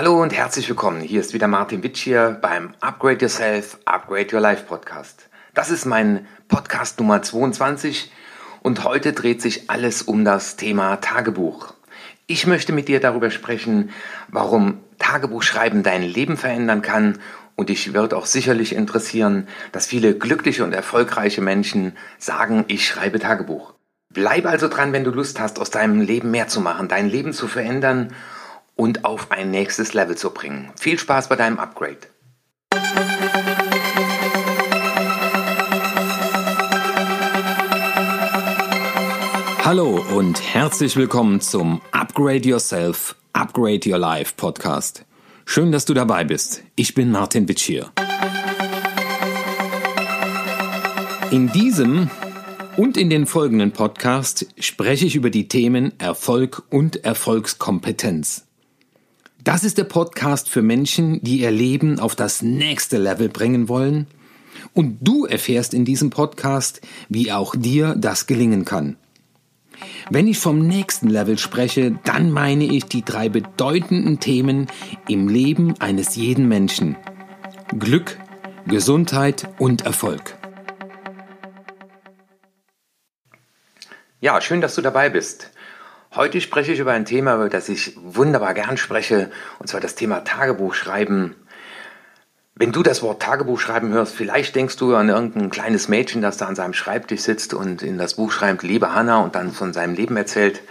Hallo und herzlich willkommen. Hier ist wieder Martin Witsch hier beim Upgrade Yourself, Upgrade Your Life Podcast. Das ist mein Podcast Nummer 22 und heute dreht sich alles um das Thema Tagebuch. Ich möchte mit dir darüber sprechen, warum Tagebuchschreiben dein Leben verändern kann und dich wird auch sicherlich interessieren, dass viele glückliche und erfolgreiche Menschen sagen, ich schreibe Tagebuch. Bleib also dran, wenn du Lust hast, aus deinem Leben mehr zu machen, dein Leben zu verändern und auf ein nächstes Level zu bringen. Viel Spaß bei deinem Upgrade. Hallo und herzlich willkommen zum Upgrade Yourself, Upgrade Your Life Podcast. Schön, dass du dabei bist. Ich bin Martin Witsch hier. In diesem und in den folgenden Podcast spreche ich über die Themen Erfolg und Erfolgskompetenz. Das ist der Podcast für Menschen, die ihr Leben auf das nächste Level bringen wollen. Und du erfährst in diesem Podcast, wie auch dir das gelingen kann. Wenn ich vom nächsten Level spreche, dann meine ich die drei bedeutenden Themen im Leben eines jeden Menschen. Glück, Gesundheit und Erfolg. Ja, schön, dass du dabei bist. Heute spreche ich über ein Thema, über das ich wunderbar gern spreche, und zwar das Thema Tagebuchschreiben. Wenn du das Wort Tagebuchschreiben hörst, vielleicht denkst du an irgendein kleines Mädchen, das da an seinem Schreibtisch sitzt und in das Buch schreibt, liebe Hanna, und dann von seinem Leben erzählt.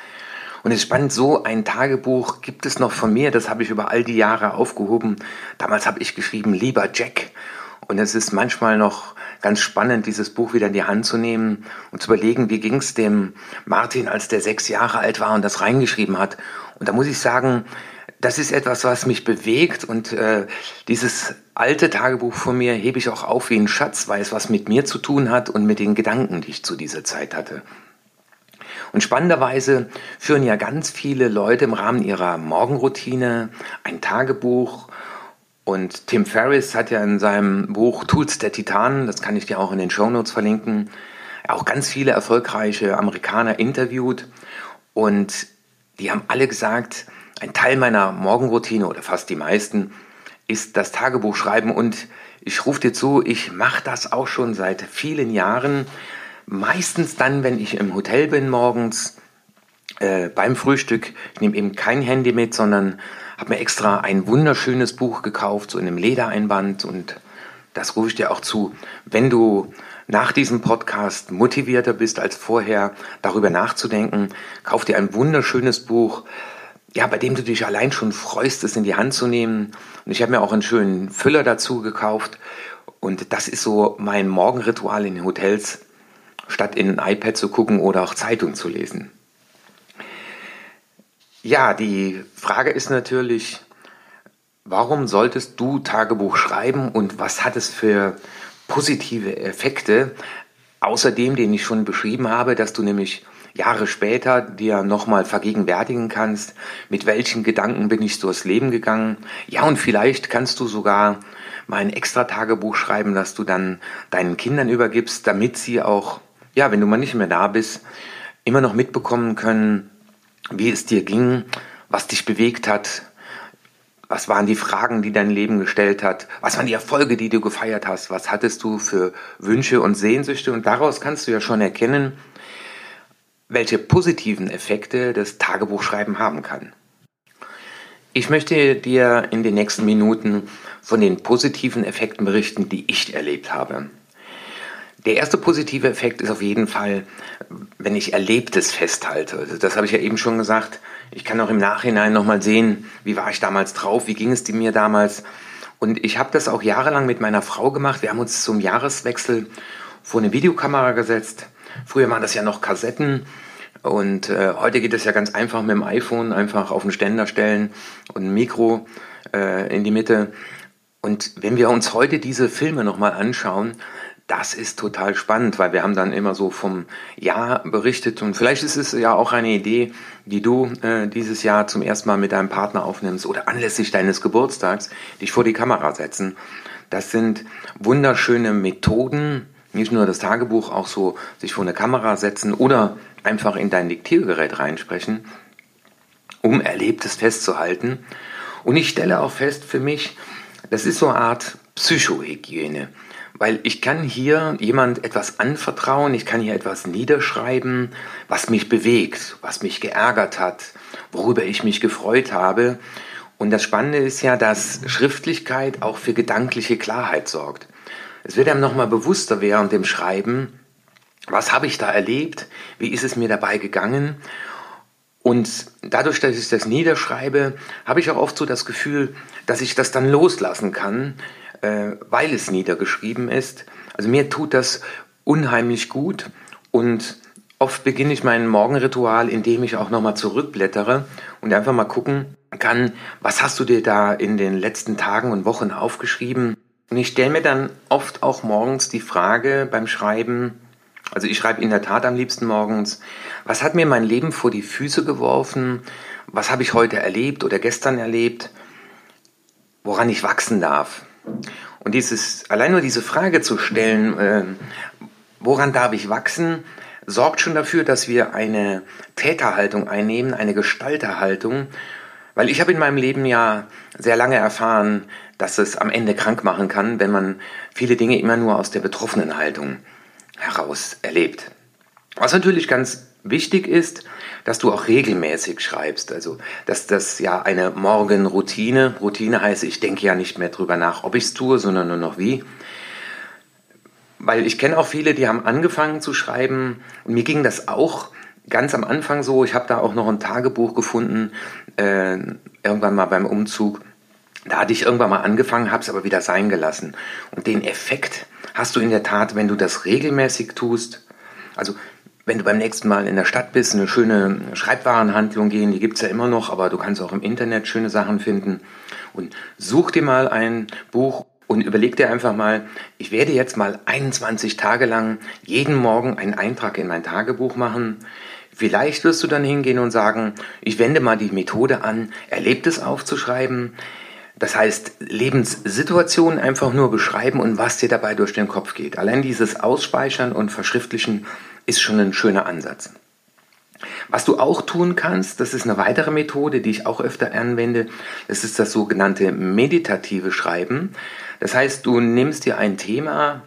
Und es ist spannend, so ein Tagebuch gibt es noch von mir, das habe ich über all die Jahre aufgehoben. Damals habe ich geschrieben, lieber Jack. Und es ist manchmal noch ganz spannend, dieses Buch wieder in die Hand zu nehmen und zu überlegen, wie ging es dem Martin, als der sechs Jahre alt war und das reingeschrieben hat. Und da muss ich sagen, das ist etwas, was mich bewegt und äh, dieses alte Tagebuch von mir hebe ich auch auf wie ein Schatz, weil es was mit mir zu tun hat und mit den Gedanken, die ich zu dieser Zeit hatte. Und spannenderweise führen ja ganz viele Leute im Rahmen ihrer Morgenroutine ein Tagebuch und Tim Ferriss hat ja in seinem Buch Tools der Titanen, das kann ich dir auch in den Show Notes verlinken, auch ganz viele erfolgreiche Amerikaner interviewt. Und die haben alle gesagt, ein Teil meiner Morgenroutine oder fast die meisten ist das Tagebuch schreiben. Und ich rufe dir zu, ich mache das auch schon seit vielen Jahren. Meistens dann, wenn ich im Hotel bin morgens, äh, beim Frühstück. Ich nehme eben kein Handy mit, sondern habe mir extra ein wunderschönes Buch gekauft, so in einem Ledereinband und das rufe ich dir auch zu. Wenn du nach diesem Podcast motivierter bist als vorher, darüber nachzudenken, kauf dir ein wunderschönes Buch, ja, bei dem du dich allein schon freust, es in die Hand zu nehmen. Und ich habe mir auch einen schönen Füller dazu gekauft. Und das ist so mein Morgenritual in den Hotels, statt in ein iPad zu gucken oder auch Zeitung zu lesen. Ja, die Frage ist natürlich, warum solltest du Tagebuch schreiben und was hat es für positive Effekte, außer dem, den ich schon beschrieben habe, dass du nämlich Jahre später dir nochmal vergegenwärtigen kannst, mit welchen Gedanken bin ich durchs Leben gegangen. Ja, und vielleicht kannst du sogar mal ein extra Tagebuch schreiben, das du dann deinen Kindern übergibst, damit sie auch, ja, wenn du mal nicht mehr da bist, immer noch mitbekommen können, wie es dir ging, was dich bewegt hat, was waren die Fragen, die dein Leben gestellt hat, was waren die Erfolge, die du gefeiert hast, was hattest du für Wünsche und Sehnsüchte und daraus kannst du ja schon erkennen, welche positiven Effekte das Tagebuchschreiben haben kann. Ich möchte dir in den nächsten Minuten von den positiven Effekten berichten, die ich erlebt habe. Der erste positive Effekt ist auf jeden Fall, wenn ich Erlebtes festhalte. Also das habe ich ja eben schon gesagt. Ich kann auch im Nachhinein nochmal sehen, wie war ich damals drauf, wie ging es mir damals. Und ich habe das auch jahrelang mit meiner Frau gemacht. Wir haben uns zum Jahreswechsel vor eine Videokamera gesetzt. Früher waren das ja noch Kassetten. Und äh, heute geht es ja ganz einfach mit dem iPhone, einfach auf den Ständer stellen und ein Mikro äh, in die Mitte. Und wenn wir uns heute diese Filme nochmal anschauen, das ist total spannend, weil wir haben dann immer so vom Jahr berichtet und vielleicht ist es ja auch eine Idee, die du äh, dieses Jahr zum ersten Mal mit deinem Partner aufnimmst oder anlässlich deines Geburtstags dich vor die Kamera setzen. Das sind wunderschöne Methoden, nicht nur das Tagebuch, auch so sich vor eine Kamera setzen oder einfach in dein Diktiergerät reinsprechen, um Erlebtes festzuhalten. Und ich stelle auch fest für mich, das ist so eine Art Psychohygiene. Weil ich kann hier jemand etwas anvertrauen, ich kann hier etwas niederschreiben, was mich bewegt, was mich geärgert hat, worüber ich mich gefreut habe. Und das Spannende ist ja, dass Schriftlichkeit auch für gedankliche Klarheit sorgt. Es wird einem nochmal bewusster während dem Schreiben, was habe ich da erlebt, wie ist es mir dabei gegangen. Und dadurch, dass ich das niederschreibe, habe ich auch oft so das Gefühl, dass ich das dann loslassen kann, äh, weil es niedergeschrieben ist. Also mir tut das unheimlich gut und oft beginne ich mein Morgenritual, indem ich auch nochmal zurückblättere und einfach mal gucken kann, was hast du dir da in den letzten Tagen und Wochen aufgeschrieben? Und ich stelle mir dann oft auch morgens die Frage beim Schreiben, also ich schreibe in der Tat am liebsten morgens, was hat mir mein Leben vor die Füße geworfen? Was habe ich heute erlebt oder gestern erlebt? Woran ich wachsen darf? Und dieses, allein nur diese Frage zu stellen, äh, woran darf ich wachsen, sorgt schon dafür, dass wir eine Täterhaltung einnehmen, eine Gestalterhaltung. Weil ich habe in meinem Leben ja sehr lange erfahren, dass es am Ende krank machen kann, wenn man viele Dinge immer nur aus der betroffenen Haltung heraus erlebt. Was natürlich ganz wichtig ist, dass du auch regelmäßig schreibst. Also, dass das ja eine Morgenroutine, Routine heißt, ich denke ja nicht mehr drüber nach, ob ich es tue, sondern nur noch wie. Weil ich kenne auch viele, die haben angefangen zu schreiben und mir ging das auch ganz am Anfang so. Ich habe da auch noch ein Tagebuch gefunden, äh, irgendwann mal beim Umzug. Da hatte ich irgendwann mal angefangen, habe es aber wieder sein gelassen. Und den Effekt hast du in der Tat, wenn du das regelmäßig tust. Also wenn du beim nächsten Mal in der Stadt bist, eine schöne Schreibwarenhandlung gehen, die gibt es ja immer noch, aber du kannst auch im Internet schöne Sachen finden. Und such dir mal ein Buch und überleg dir einfach mal, ich werde jetzt mal 21 Tage lang jeden Morgen einen Eintrag in mein Tagebuch machen. Vielleicht wirst du dann hingehen und sagen, ich wende mal die Methode an, Erlebtes aufzuschreiben. Das heißt, Lebenssituationen einfach nur beschreiben und was dir dabei durch den Kopf geht. Allein dieses Ausspeichern und Verschriftlichen ist schon ein schöner Ansatz. Was du auch tun kannst, das ist eine weitere Methode, die ich auch öfter anwende, das ist das sogenannte meditative Schreiben. Das heißt, du nimmst dir ein Thema,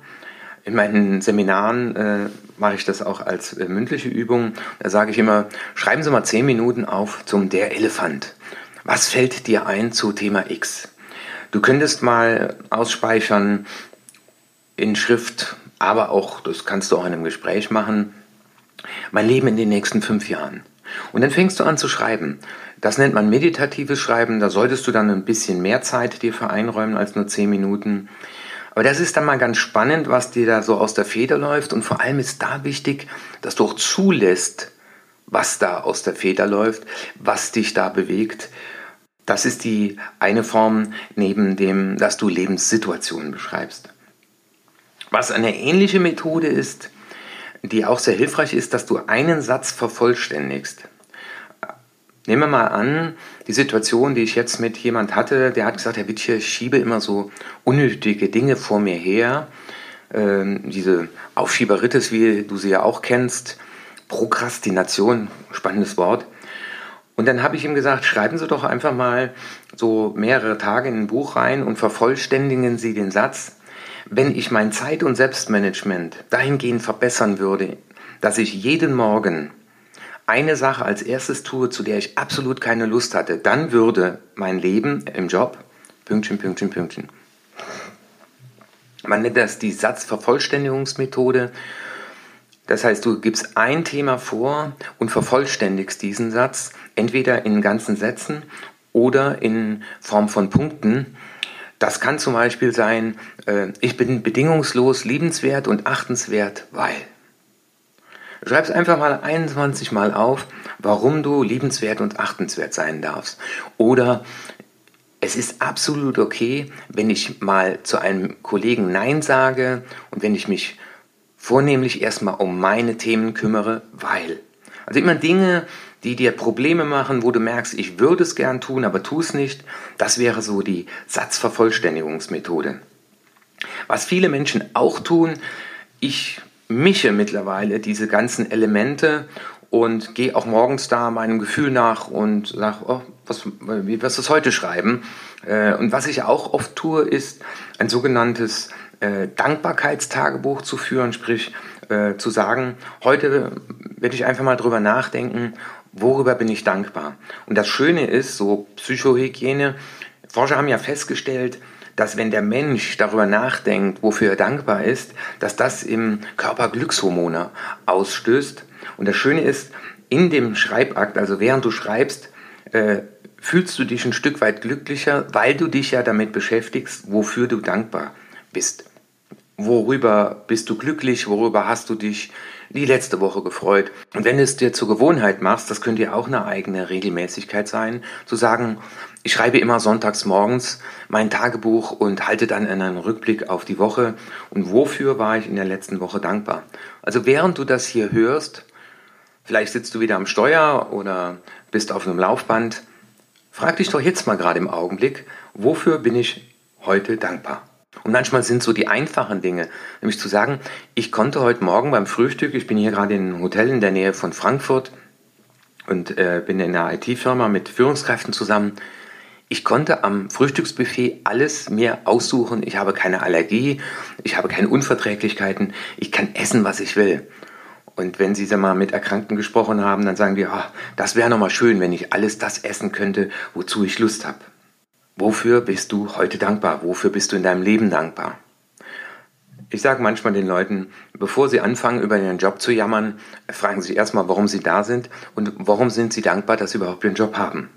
in meinen Seminaren äh, mache ich das auch als äh, mündliche Übung. Da sage ich immer, schreiben Sie mal zehn Minuten auf zum Der Elefant. Was fällt dir ein zu Thema X? Du könntest mal ausspeichern in Schrift, aber auch, das kannst du auch in einem Gespräch machen, mein Leben in den nächsten fünf Jahren. Und dann fängst du an zu schreiben. Das nennt man meditatives Schreiben. Da solltest du dann ein bisschen mehr Zeit dir für einräumen als nur zehn Minuten. Aber das ist dann mal ganz spannend, was dir da so aus der Feder läuft. Und vor allem ist da wichtig, dass du auch zulässt, was da aus der Feder läuft, was dich da bewegt. Das ist die eine Form neben dem, dass du Lebenssituationen beschreibst. Was eine ähnliche Methode ist, die auch sehr hilfreich ist, dass du einen Satz vervollständigst. Nehmen wir mal an, die Situation, die ich jetzt mit jemand hatte, der hat gesagt, Herr Wittche, ich schiebe immer so unnötige Dinge vor mir her. Ähm, diese Aufschieberitis, wie du sie ja auch kennst, Prokrastination, spannendes Wort. Und dann habe ich ihm gesagt, schreiben Sie doch einfach mal so mehrere Tage in ein Buch rein und vervollständigen Sie den Satz, wenn ich mein Zeit- und Selbstmanagement dahingehend verbessern würde, dass ich jeden Morgen eine Sache als erstes tue, zu der ich absolut keine Lust hatte, dann würde mein Leben im Job Pünktchen, Pünktchen, Pünktchen. Man nennt das die Satzvervollständigungsmethode. Das heißt, du gibst ein Thema vor und vervollständigst diesen Satz, entweder in ganzen Sätzen oder in Form von Punkten. Das kann zum Beispiel sein, äh, ich bin bedingungslos liebenswert und achtenswert, weil. Schreib es einfach mal 21 Mal auf, warum du liebenswert und achtenswert sein darfst. Oder es ist absolut okay, wenn ich mal zu einem Kollegen Nein sage und wenn ich mich vornehmlich erstmal um meine Themen kümmere, weil. Also immer Dinge, die dir Probleme machen, wo du merkst, ich würde es gern tun, aber tu es nicht. Das wäre so die Satzvervollständigungsmethode. Was viele Menschen auch tun, ich mische mittlerweile diese ganzen Elemente und gehe auch morgens da meinem Gefühl nach und sage, oh, was, wie wirst du es heute schreiben? Äh, und was ich auch oft tue, ist ein sogenanntes äh, Dankbarkeitstagebuch zu führen, sprich äh, zu sagen, heute werde ich einfach mal drüber nachdenken, worüber bin ich dankbar. Und das Schöne ist, so Psychohygiene, Forscher haben ja festgestellt, dass wenn der Mensch darüber nachdenkt, wofür er dankbar ist, dass das im Körper Glückshormone ausstößt. Und das Schöne ist, in dem Schreibakt, also während du schreibst, äh, fühlst du dich ein Stück weit glücklicher, weil du dich ja damit beschäftigst, wofür du dankbar bist. Worüber bist du glücklich? Worüber hast du dich die letzte Woche gefreut? Und wenn du es dir zur Gewohnheit machst, das könnte ja auch eine eigene Regelmäßigkeit sein, zu sagen, ich schreibe immer sonntags morgens mein Tagebuch und halte dann einen Rückblick auf die Woche und wofür war ich in der letzten Woche dankbar. Also während du das hier hörst, vielleicht sitzt du wieder am Steuer oder bist auf einem Laufband, frag dich doch jetzt mal gerade im Augenblick, wofür bin ich heute dankbar? Und manchmal sind so die einfachen Dinge, nämlich zu sagen, ich konnte heute Morgen beim Frühstück, ich bin hier gerade in einem Hotel in der Nähe von Frankfurt und äh, bin in einer IT-Firma mit Führungskräften zusammen, ich konnte am Frühstücksbuffet alles mir aussuchen. Ich habe keine Allergie, ich habe keine Unverträglichkeiten, ich kann essen, was ich will. Und wenn Sie mal mit Erkrankten gesprochen haben, dann sagen die, oh, das wäre nochmal schön, wenn ich alles das essen könnte, wozu ich Lust habe. Wofür bist du heute dankbar? Wofür bist du in deinem Leben dankbar? Ich sage manchmal den Leuten, bevor sie anfangen, über ihren Job zu jammern, fragen sie erstmal, warum sie da sind und warum sind sie dankbar, dass sie überhaupt den Job haben.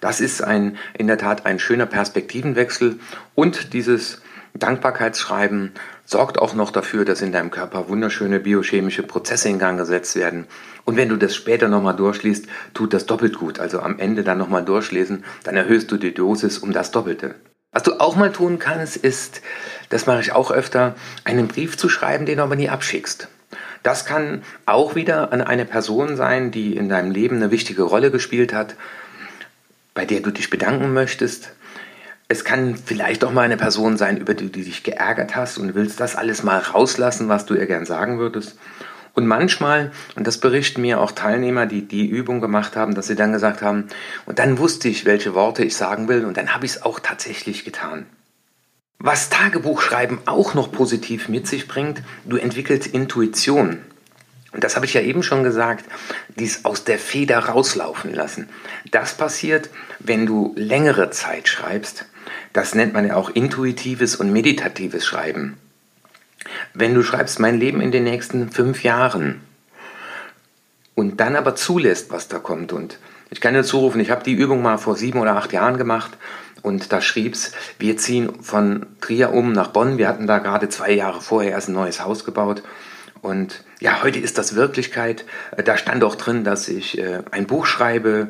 Das ist ein, in der Tat ein schöner Perspektivenwechsel und dieses Dankbarkeitsschreiben sorgt auch noch dafür, dass in deinem Körper wunderschöne biochemische Prozesse in Gang gesetzt werden. Und wenn du das später nochmal durchliest, tut das doppelt gut. Also am Ende dann nochmal durchlesen, dann erhöhst du die Dosis um das Doppelte. Was du auch mal tun kannst, ist, das mache ich auch öfter, einen Brief zu schreiben, den du aber nie abschickst. Das kann auch wieder an eine Person sein, die in deinem Leben eine wichtige Rolle gespielt hat bei der du dich bedanken möchtest. Es kann vielleicht auch mal eine Person sein, über die du dich geärgert hast und willst das alles mal rauslassen, was du ihr gern sagen würdest. Und manchmal, und das berichten mir auch Teilnehmer, die die Übung gemacht haben, dass sie dann gesagt haben, und dann wusste ich, welche Worte ich sagen will, und dann habe ich es auch tatsächlich getan. Was Tagebuchschreiben auch noch positiv mit sich bringt, du entwickelst Intuition. Und das habe ich ja eben schon gesagt, dies aus der Feder rauslaufen lassen. Das passiert, wenn du längere Zeit schreibst. Das nennt man ja auch intuitives und meditatives Schreiben. Wenn du schreibst mein Leben in den nächsten fünf Jahren und dann aber zulässt, was da kommt und ich kann dir zurufen, ich habe die Übung mal vor sieben oder acht Jahren gemacht und da schrieb's, wir ziehen von Trier um nach Bonn. Wir hatten da gerade zwei Jahre vorher erst ein neues Haus gebaut und ja, heute ist das Wirklichkeit. Äh, da stand auch drin, dass ich äh, ein Buch schreibe.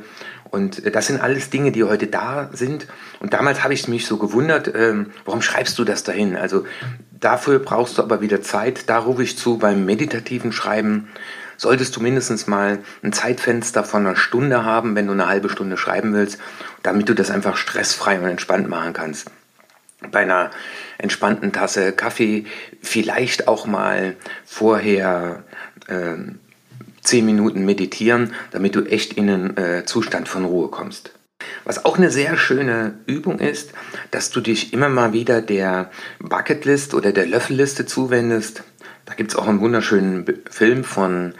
Und äh, das sind alles Dinge, die heute da sind. Und damals habe ich mich so gewundert, ähm, warum schreibst du das dahin? Also dafür brauchst du aber wieder Zeit. Da rufe ich zu beim meditativen Schreiben. Solltest du mindestens mal ein Zeitfenster von einer Stunde haben, wenn du eine halbe Stunde schreiben willst, damit du das einfach stressfrei und entspannt machen kannst bei einer entspannten Tasse Kaffee vielleicht auch mal vorher äh, zehn Minuten meditieren, damit du echt in einen äh, Zustand von Ruhe kommst. Was auch eine sehr schöne Übung ist, dass du dich immer mal wieder der Bucketlist oder der Löffelliste zuwendest. Da gibt es auch einen wunderschönen Film von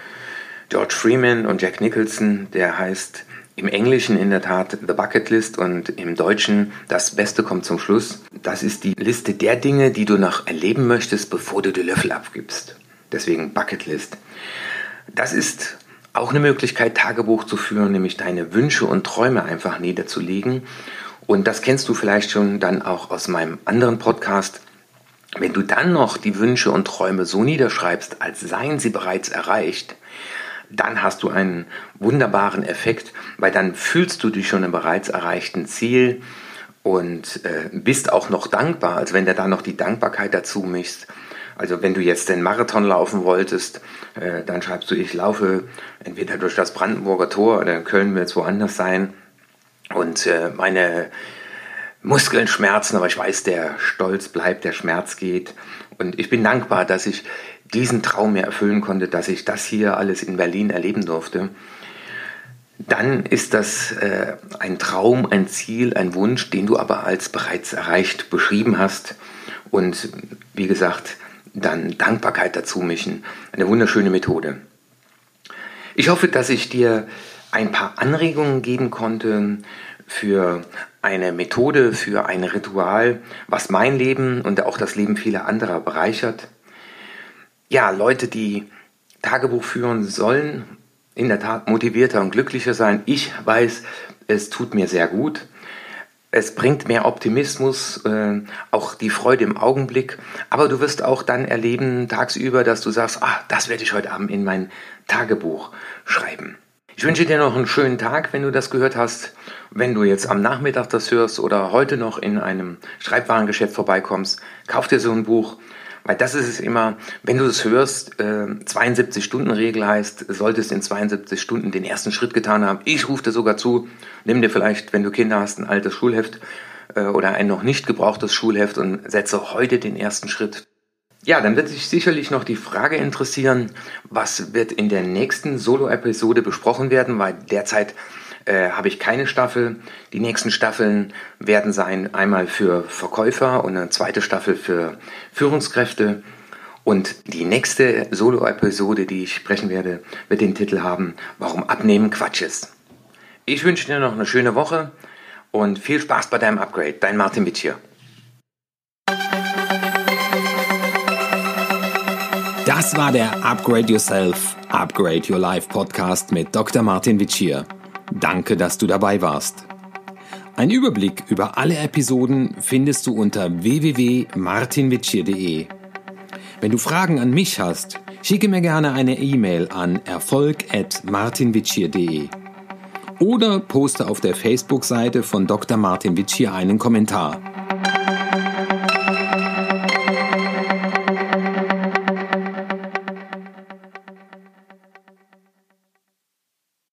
George Freeman und Jack Nicholson, der heißt im Englischen in der Tat The Bucket List und im Deutschen Das Beste kommt zum Schluss. Das ist die Liste der Dinge, die du noch erleben möchtest, bevor du die Löffel abgibst. Deswegen Bucket List. Das ist auch eine Möglichkeit, Tagebuch zu führen, nämlich deine Wünsche und Träume einfach niederzulegen. Und das kennst du vielleicht schon dann auch aus meinem anderen Podcast. Wenn du dann noch die Wünsche und Träume so niederschreibst, als seien sie bereits erreicht, dann hast du einen wunderbaren Effekt, weil dann fühlst du dich schon im bereits erreichten Ziel und äh, bist auch noch dankbar, als wenn du da noch die Dankbarkeit dazu mischst. Also wenn du jetzt den Marathon laufen wolltest, äh, dann schreibst du, ich laufe entweder durch das Brandenburger Tor oder in Köln wird es woanders sein. Und äh, meine Muskeln schmerzen, aber ich weiß, der Stolz bleibt, der Schmerz geht. Und ich bin dankbar, dass ich diesen Traum mir erfüllen konnte, dass ich das hier alles in Berlin erleben durfte, dann ist das äh, ein Traum, ein Ziel, ein Wunsch, den du aber als bereits erreicht beschrieben hast. Und wie gesagt, dann Dankbarkeit dazu mischen. Eine wunderschöne Methode. Ich hoffe, dass ich dir ein paar Anregungen geben konnte für eine Methode, für ein Ritual, was mein Leben und auch das Leben vieler anderer bereichert. Ja, Leute, die Tagebuch führen sollen, in der Tat motivierter und glücklicher sein. Ich weiß, es tut mir sehr gut. Es bringt mehr Optimismus, äh, auch die Freude im Augenblick. Aber du wirst auch dann erleben tagsüber, dass du sagst, ah, das werde ich heute Abend in mein Tagebuch schreiben. Ich wünsche dir noch einen schönen Tag, wenn du das gehört hast. Wenn du jetzt am Nachmittag das hörst oder heute noch in einem Schreibwarengeschäft vorbeikommst, kauf dir so ein Buch. Weil das ist es immer, wenn du es hörst, äh, 72-Stunden-Regel heißt, solltest in 72 Stunden den ersten Schritt getan haben. Ich rufe dir sogar zu, nimm dir vielleicht, wenn du Kinder hast, ein altes Schulheft äh, oder ein noch nicht gebrauchtes Schulheft und setze heute den ersten Schritt. Ja, dann wird sich sicherlich noch die Frage interessieren, was wird in der nächsten Solo-Episode besprochen werden, weil derzeit äh, habe ich keine Staffel. Die nächsten Staffeln werden sein einmal für Verkäufer und eine zweite Staffel für Führungskräfte. Und die nächste Solo-Episode, die ich sprechen werde, wird den Titel haben, Warum Abnehmen Quatsch ist. Ich wünsche dir noch eine schöne Woche und viel Spaß bei deinem Upgrade. Dein Martin Witsch. Das war der Upgrade Yourself, Upgrade Your Life Podcast mit Dr. Martin Vicia. Danke, dass du dabei warst. Ein Überblick über alle Episoden findest du unter www.martinvicia.de. Wenn du Fragen an mich hast, schicke mir gerne eine E-Mail an erfolg.martinvicia.de oder poste auf der Facebook-Seite von Dr. Martin Vicia einen Kommentar.